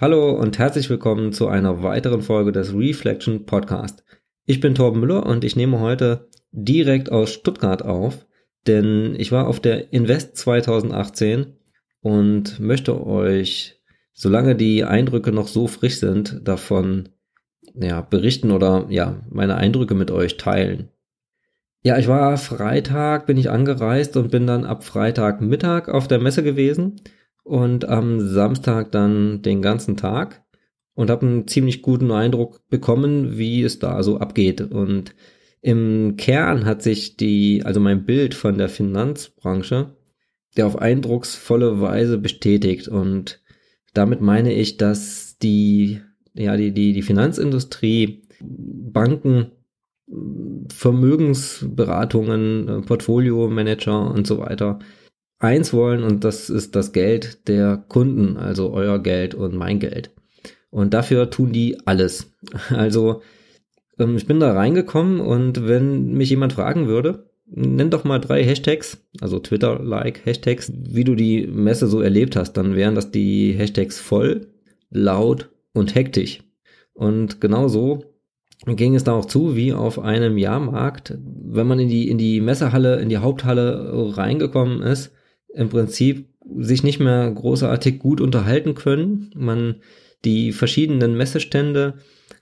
Hallo und herzlich willkommen zu einer weiteren Folge des Reflection Podcast. Ich bin Torben Müller und ich nehme heute direkt aus Stuttgart auf, denn ich war auf der Invest 2018 und möchte euch, solange die Eindrücke noch so frisch sind, davon ja, berichten oder ja, meine Eindrücke mit euch teilen. Ja, ich war Freitag, bin ich angereist und bin dann ab Freitagmittag auf der Messe gewesen und am Samstag dann den ganzen Tag und habe einen ziemlich guten Eindruck bekommen, wie es da so abgeht. Und im Kern hat sich die, also mein Bild von der Finanzbranche, der auf eindrucksvolle Weise bestätigt. Und damit meine ich, dass die, ja, die, die, die Finanzindustrie, Banken, Vermögensberatungen, Portfolio-Manager und so weiter eins wollen und das ist das Geld der Kunden, also euer Geld und mein Geld. Und dafür tun die alles. Also ähm, ich bin da reingekommen und wenn mich jemand fragen würde, nenn doch mal drei Hashtags, also Twitter-like Hashtags, wie du die Messe so erlebt hast, dann wären das die Hashtags voll, laut und hektisch. Und genau so ging es da auch zu, wie auf einem Jahrmarkt. Wenn man in die, in die Messehalle, in die Haupthalle reingekommen ist, im Prinzip sich nicht mehr großartig gut unterhalten können. Man, die verschiedenen Messestände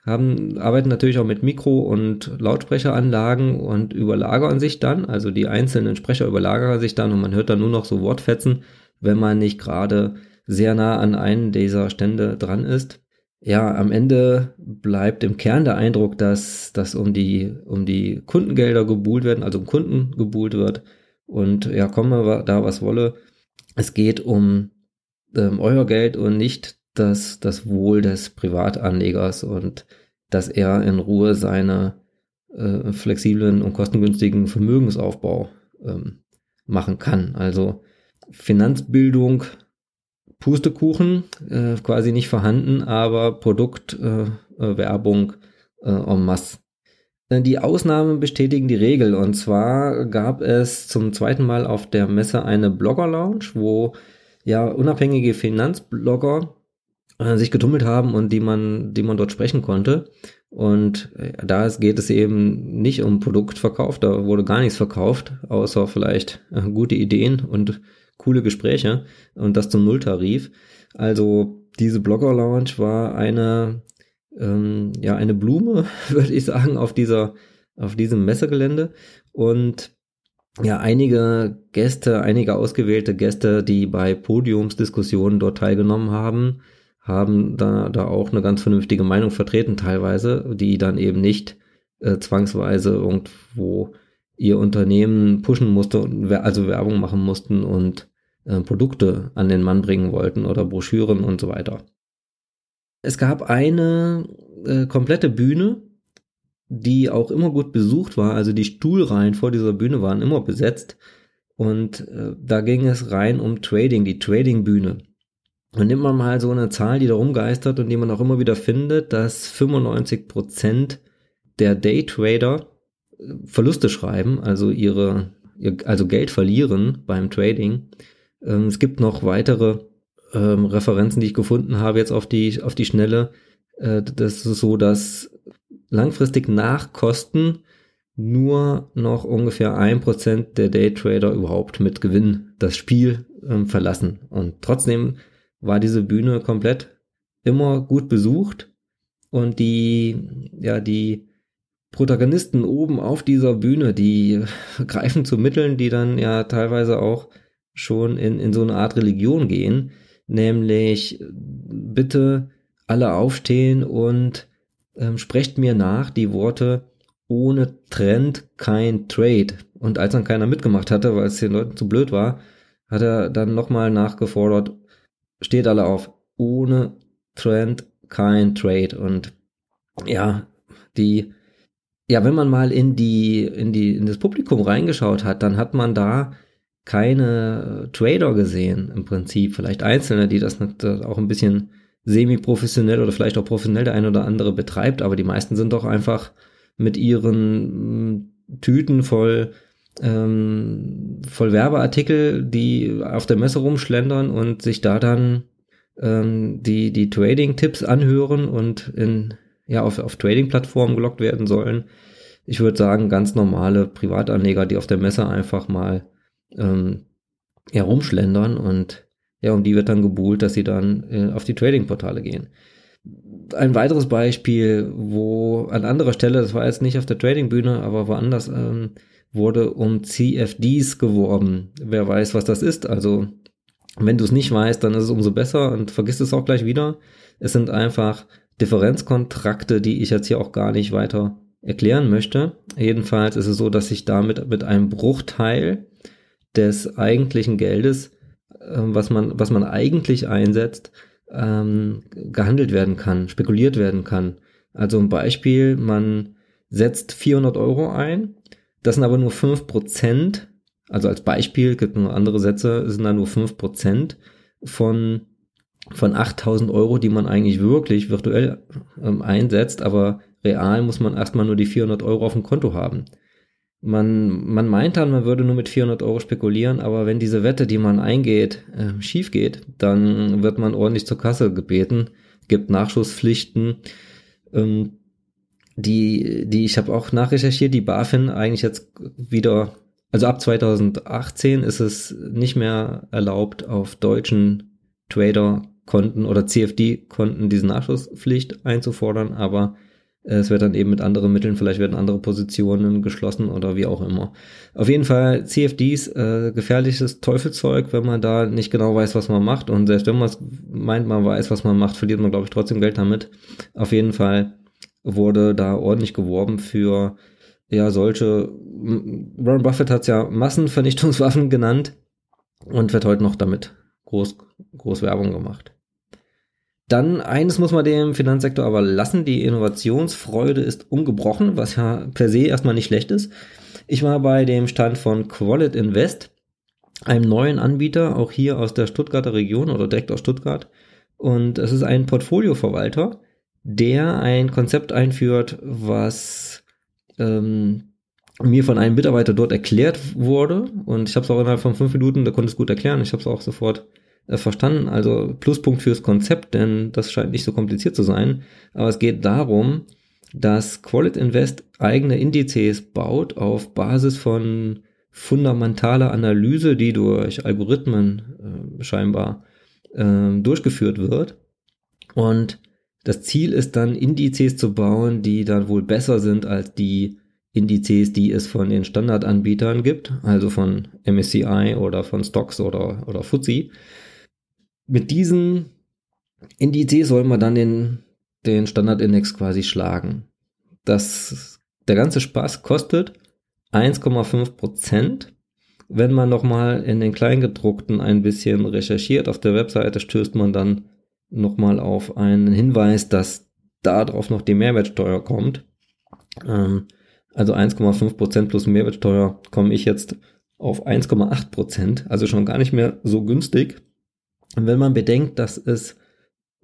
haben, arbeiten natürlich auch mit Mikro- und Lautsprecheranlagen und überlagern sich dann, also die einzelnen Sprecher überlagern sich dann und man hört dann nur noch so Wortfetzen, wenn man nicht gerade sehr nah an einen dieser Stände dran ist. Ja, am Ende bleibt im Kern der Eindruck, dass, dass um die, um die Kundengelder gebuhlt werden, also um Kunden gebuhlt wird und ja, komme da was wolle. Es geht um ähm, euer Geld und nicht das, das Wohl des Privatanlegers und dass er in Ruhe seine äh, flexiblen und kostengünstigen Vermögensaufbau ähm, machen kann. Also Finanzbildung, Pustekuchen, äh, quasi nicht vorhanden, aber Produktwerbung äh, äh, en masse. Die Ausnahmen bestätigen die Regel. Und zwar gab es zum zweiten Mal auf der Messe eine Blogger-Lounge, wo ja unabhängige Finanzblogger äh, sich getummelt haben und die man, die man dort sprechen konnte. Und äh, da geht es eben nicht um Produktverkauf, da wurde gar nichts verkauft, außer vielleicht äh, gute Ideen und coole Gespräche und das zum Nulltarif. Also diese Blogger Lounge war eine ähm, ja eine Blume, würde ich sagen, auf dieser auf diesem Messegelände und ja einige Gäste, einige ausgewählte Gäste, die bei Podiumsdiskussionen dort teilgenommen haben, haben da da auch eine ganz vernünftige Meinung vertreten teilweise, die dann eben nicht äh, zwangsweise irgendwo ihr Unternehmen pushen musste, also Werbung machen mussten und äh, Produkte an den Mann bringen wollten oder Broschüren und so weiter. Es gab eine äh, komplette Bühne, die auch immer gut besucht war. Also die Stuhlreihen vor dieser Bühne waren immer besetzt. Und äh, da ging es rein um Trading, die Trading-Bühne. Und nimmt man mal so eine Zahl, die da rumgeistert und die man auch immer wieder findet, dass 95% der Daytrader äh, Verluste schreiben, also ihre, also Geld verlieren beim Trading. Ähm, es gibt noch weitere ähm, Referenzen, die ich gefunden habe jetzt auf die, auf die Schnelle, äh, das ist so, dass langfristig nach Kosten nur noch ungefähr ein Prozent der Daytrader überhaupt mit Gewinn das Spiel ähm, verlassen. Und trotzdem war diese Bühne komplett immer gut besucht. Und die, ja, die Protagonisten oben auf dieser Bühne, die greifen zu Mitteln, die dann ja teilweise auch schon in, in so eine Art Religion gehen nämlich bitte alle aufstehen und ähm, sprecht mir nach die Worte ohne Trend kein Trade. Und als dann keiner mitgemacht hatte, weil es den Leuten zu blöd war, hat er dann nochmal nachgefordert, steht alle auf, ohne Trend kein Trade. Und ja, die, ja, wenn man mal in die, in die, in das Publikum reingeschaut hat, dann hat man da keine Trader gesehen im Prinzip. Vielleicht Einzelne, die das auch ein bisschen semi-professionell oder vielleicht auch professionell der ein oder andere betreibt, aber die meisten sind doch einfach mit ihren mm, Tüten voll ähm, voll Werbeartikel, die auf der Messe rumschlendern und sich da dann ähm, die, die Trading-Tipps anhören und in, ja, auf, auf Trading-Plattformen gelockt werden sollen. Ich würde sagen, ganz normale Privatanleger, die auf der Messe einfach mal ähm, herumschlendern und ja, um die wird dann gebuhlt, dass sie dann äh, auf die Trading-Portale gehen. Ein weiteres Beispiel, wo an anderer Stelle, das war jetzt nicht auf der Trading-Bühne, aber woanders, ähm, wurde um CFDs geworben. Wer weiß, was das ist. Also, wenn du es nicht weißt, dann ist es umso besser und vergisst es auch gleich wieder. Es sind einfach Differenzkontrakte, die ich jetzt hier auch gar nicht weiter erklären möchte. Jedenfalls ist es so, dass ich damit mit einem Bruchteil des eigentlichen Geldes, äh, was man, was man eigentlich einsetzt, ähm, gehandelt werden kann, spekuliert werden kann. Also ein Beispiel, man setzt 400 Euro ein, das sind aber nur 5%, also als Beispiel, gibt nur andere Sätze, sind da nur 5% von, von 8000 Euro, die man eigentlich wirklich virtuell ähm, einsetzt, aber real muss man erstmal nur die 400 Euro auf dem Konto haben. Man, man meint dann, man würde nur mit 400 Euro spekulieren, aber wenn diese Wette, die man eingeht, äh, schief geht, dann wird man ordentlich zur Kasse gebeten, gibt Nachschusspflichten, ähm, die, die ich habe auch nachrecherchiert, die BaFin eigentlich jetzt wieder, also ab 2018 ist es nicht mehr erlaubt, auf deutschen Trader-Konten oder CFD-Konten diese Nachschusspflicht einzufordern, aber es wird dann eben mit anderen Mitteln, vielleicht werden andere Positionen geschlossen oder wie auch immer. Auf jeden Fall CFDs, äh, gefährliches Teufelzeug, wenn man da nicht genau weiß, was man macht. Und selbst wenn man meint, man weiß, was man macht, verliert man, glaube ich, trotzdem Geld damit. Auf jeden Fall wurde da ordentlich geworben für ja solche. Warren Buffett hat es ja Massenvernichtungswaffen genannt und wird heute noch damit groß, groß Werbung gemacht. Dann eines muss man dem Finanzsektor aber lassen, die Innovationsfreude ist ungebrochen, was ja per se erstmal nicht schlecht ist. Ich war bei dem Stand von Qualit Invest, einem neuen Anbieter, auch hier aus der Stuttgarter Region oder direkt aus Stuttgart. Und es ist ein Portfolioverwalter, der ein Konzept einführt, was ähm, mir von einem Mitarbeiter dort erklärt wurde. Und ich habe es auch innerhalb von fünf Minuten, der konnte es gut erklären. Ich habe es auch sofort äh, verstanden. Also Pluspunkt fürs Konzept, denn das scheint nicht so kompliziert zu sein. Aber es geht darum, dass Quality Invest eigene Indizes baut auf Basis von fundamentaler Analyse, die durch Algorithmen äh, scheinbar äh, durchgeführt wird. Und das Ziel ist dann, Indizes zu bauen, die dann wohl besser sind als die Indizes, die es von den Standardanbietern gibt, also von MSCI oder von Stocks oder, oder FTSE. Mit diesen Indizes soll man dann den, den Standardindex quasi schlagen. Das, der ganze Spaß kostet 1,5 Prozent. Wenn man nochmal in den Kleingedruckten ein bisschen recherchiert, auf der Webseite stößt man dann nochmal auf einen Hinweis, dass darauf noch die Mehrwertsteuer kommt. Ähm, also 1,5 Prozent plus Mehrwertsteuer komme ich jetzt auf 1,8 Prozent, also schon gar nicht mehr so günstig. Und wenn man bedenkt, dass es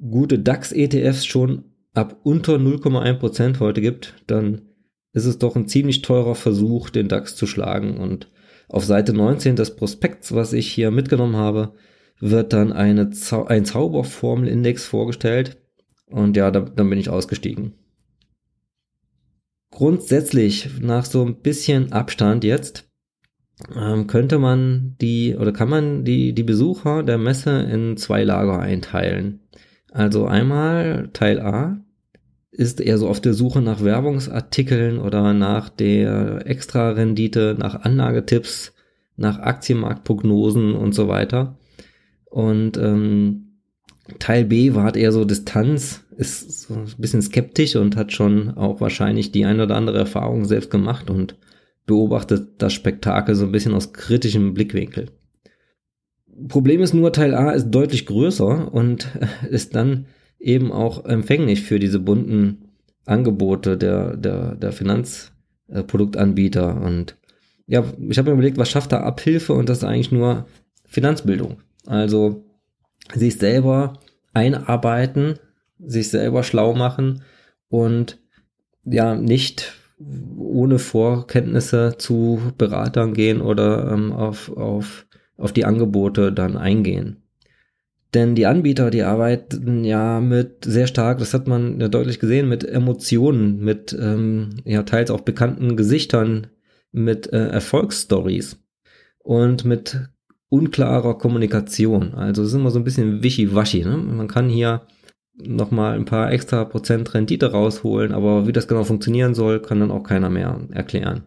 gute DAX-ETFs schon ab unter 0,1% heute gibt, dann ist es doch ein ziemlich teurer Versuch, den DAX zu schlagen. Und auf Seite 19 des Prospekts, was ich hier mitgenommen habe, wird dann eine Zau ein Zauberformelindex vorgestellt. Und ja, da, dann bin ich ausgestiegen. Grundsätzlich, nach so ein bisschen Abstand jetzt, ähm, könnte man die oder kann man die, die Besucher der Messe in zwei Lager einteilen. Also einmal Teil A ist eher so auf der Suche nach Werbungsartikeln oder nach der Extra-Rendite, nach Anlagetipps, nach Aktienmarktprognosen und so weiter. Und ähm, Teil B war eher so Distanz, ist so ein bisschen skeptisch und hat schon auch wahrscheinlich die ein oder andere Erfahrung selbst gemacht und beobachtet das Spektakel so ein bisschen aus kritischem Blickwinkel. Problem ist nur, Teil A ist deutlich größer und ist dann eben auch empfänglich für diese bunten Angebote der, der, der Finanzproduktanbieter. Und ja, ich habe mir überlegt, was schafft da Abhilfe und das ist eigentlich nur Finanzbildung. Also sich selber einarbeiten, sich selber schlau machen und ja, nicht ohne Vorkenntnisse zu Beratern gehen oder ähm, auf, auf, auf die Angebote dann eingehen. Denn die Anbieter, die arbeiten ja mit sehr stark, das hat man ja deutlich gesehen, mit Emotionen, mit ähm, ja teils auch bekannten Gesichtern, mit äh, Erfolgsstories und mit unklarer Kommunikation. Also es ist immer so ein bisschen wischiwaschi. Ne? Man kann hier nochmal ein paar extra Prozent Rendite rausholen, aber wie das genau funktionieren soll, kann dann auch keiner mehr erklären.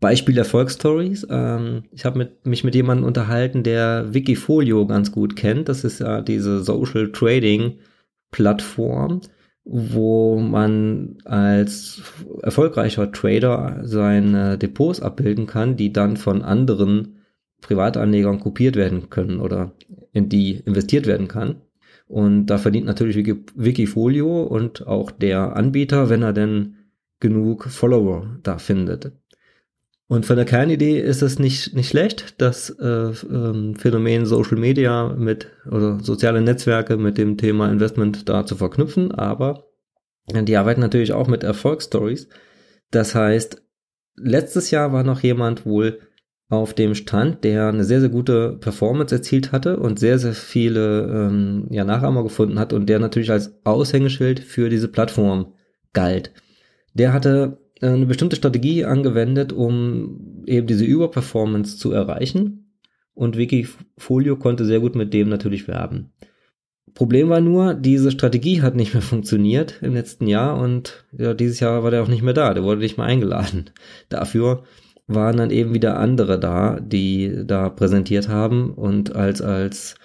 Beispiel Erfolgsstories. Ähm, ich habe mich mit jemandem unterhalten, der Wikifolio ganz gut kennt. Das ist ja diese Social Trading Plattform, wo man als erfolgreicher Trader seine Depots abbilden kann, die dann von anderen Privatanlegern kopiert werden können oder in die investiert werden kann. Und da verdient natürlich Wikifolio und auch der Anbieter, wenn er denn genug Follower da findet. Und von der Kernidee ist es nicht, nicht schlecht, das äh, ähm, Phänomen Social Media mit oder soziale Netzwerke mit dem Thema Investment da zu verknüpfen, aber die arbeiten natürlich auch mit Erfolgsstories. Das heißt, letztes Jahr war noch jemand wohl auf dem Stand, der eine sehr, sehr gute Performance erzielt hatte und sehr, sehr viele ähm, ja, Nachahmer gefunden hat und der natürlich als Aushängeschild für diese Plattform galt. Der hatte äh, eine bestimmte Strategie angewendet, um eben diese Überperformance zu erreichen und Wikifolio konnte sehr gut mit dem natürlich werben. Problem war nur, diese Strategie hat nicht mehr funktioniert im letzten Jahr und ja, dieses Jahr war der auch nicht mehr da, der wurde nicht mehr eingeladen. Dafür waren dann eben wieder andere da, die da präsentiert haben und als, als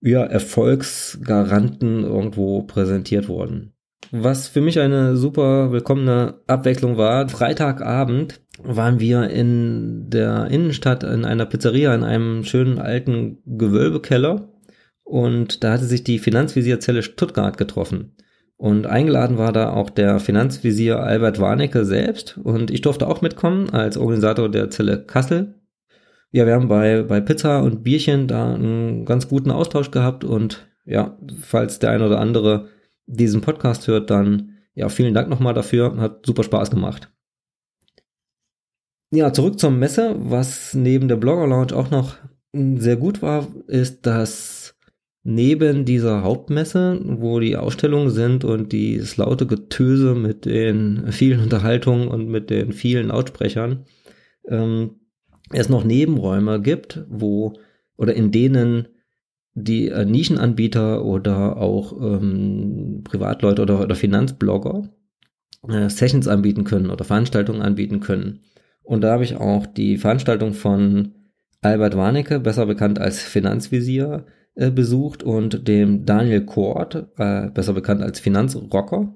ja, Erfolgsgaranten irgendwo präsentiert wurden. Was für mich eine super willkommene Abwechslung war, Freitagabend waren wir in der Innenstadt in einer Pizzeria in einem schönen alten Gewölbekeller und da hatte sich die Finanzvisierzelle Stuttgart getroffen. Und eingeladen war da auch der Finanzvisier Albert Warnecke selbst und ich durfte auch mitkommen als Organisator der Zelle Kassel. Ja, wir haben bei, bei Pizza und Bierchen da einen ganz guten Austausch gehabt und ja, falls der ein oder andere diesen Podcast hört, dann ja, vielen Dank nochmal dafür. Hat super Spaß gemacht. Ja, zurück zur Messe. Was neben der Blogger Lounge auch noch sehr gut war, ist, dass neben dieser Hauptmesse, wo die Ausstellungen sind und dieses laute Getöse mit den vielen Unterhaltungen und mit den vielen Lautsprechern, ähm, es noch Nebenräume gibt, wo oder in denen die äh, Nischenanbieter oder auch ähm, Privatleute oder, oder Finanzblogger äh, Sessions anbieten können oder Veranstaltungen anbieten können. Und da habe ich auch die Veranstaltung von Albert Warnecke, besser bekannt als Finanzvisier, äh, besucht und dem Daniel Kort, äh, besser bekannt als Finanzrocker.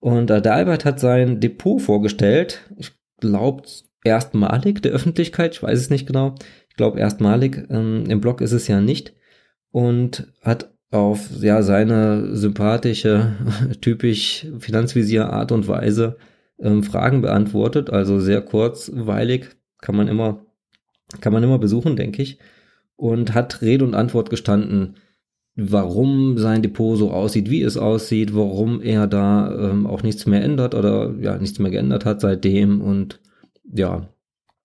Und äh, der Albert hat sein Depot vorgestellt. Ich glaube erstmalig der Öffentlichkeit, ich weiß es nicht genau. Ich glaube erstmalig. Ähm, Im Blog ist es ja nicht. Und hat auf ja seine sympathische, typisch Finanzvisier Art und Weise ähm, Fragen beantwortet. Also sehr kurzweilig, kann man immer, kann man immer besuchen, denke ich und hat Rede und Antwort gestanden, warum sein Depot so aussieht, wie es aussieht, warum er da ähm, auch nichts mehr ändert oder ja, nichts mehr geändert hat seitdem und ja,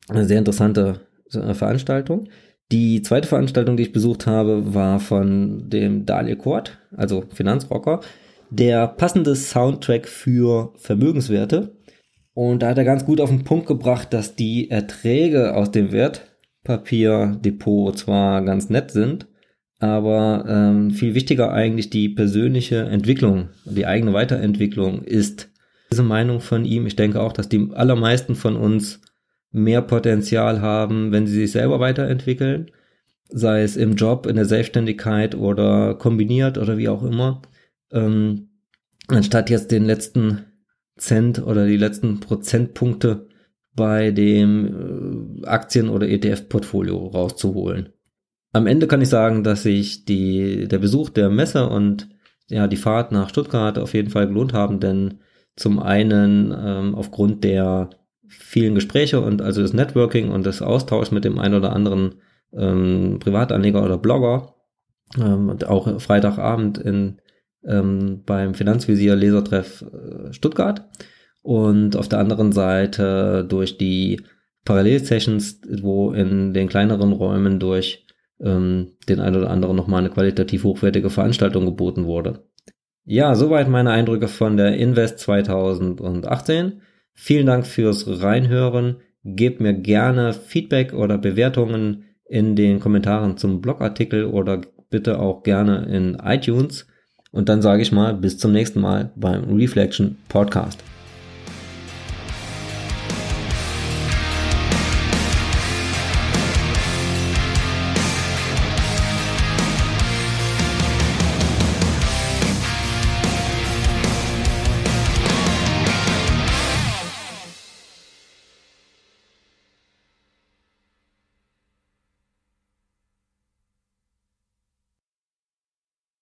eine sehr interessante äh, Veranstaltung. Die zweite Veranstaltung, die ich besucht habe, war von dem Daniel Kort, also Finanzrocker, der passende Soundtrack für Vermögenswerte. Und da hat er ganz gut auf den Punkt gebracht, dass die Erträge aus dem Wert Wertpapierdepot zwar ganz nett sind, aber ähm, viel wichtiger eigentlich die persönliche Entwicklung, die eigene Weiterentwicklung ist. Diese Meinung von ihm, ich denke auch, dass die allermeisten von uns mehr Potenzial haben, wenn sie sich selber weiterentwickeln, sei es im Job, in der Selbstständigkeit oder kombiniert oder wie auch immer, ähm, anstatt jetzt den letzten Cent oder die letzten Prozentpunkte bei dem äh, Aktien- oder ETF-Portfolio rauszuholen. Am Ende kann ich sagen, dass sich die, der Besuch der Messe und ja, die Fahrt nach Stuttgart auf jeden Fall gelohnt haben, denn zum einen ähm, aufgrund der vielen Gespräche und also das Networking und des Austauschs mit dem einen oder anderen ähm, Privatanleger oder Blogger ähm, und auch Freitagabend in, ähm, beim Finanzvisier Lesertreff äh, Stuttgart und auf der anderen Seite durch die Parallel-Sessions, wo in den kleineren Räumen durch ähm, den ein oder anderen nochmal eine qualitativ hochwertige Veranstaltung geboten wurde. Ja, soweit meine Eindrücke von der Invest 2018. Vielen Dank fürs Reinhören. Gebt mir gerne Feedback oder Bewertungen in den Kommentaren zum Blogartikel oder bitte auch gerne in iTunes. Und dann sage ich mal bis zum nächsten Mal beim Reflection Podcast.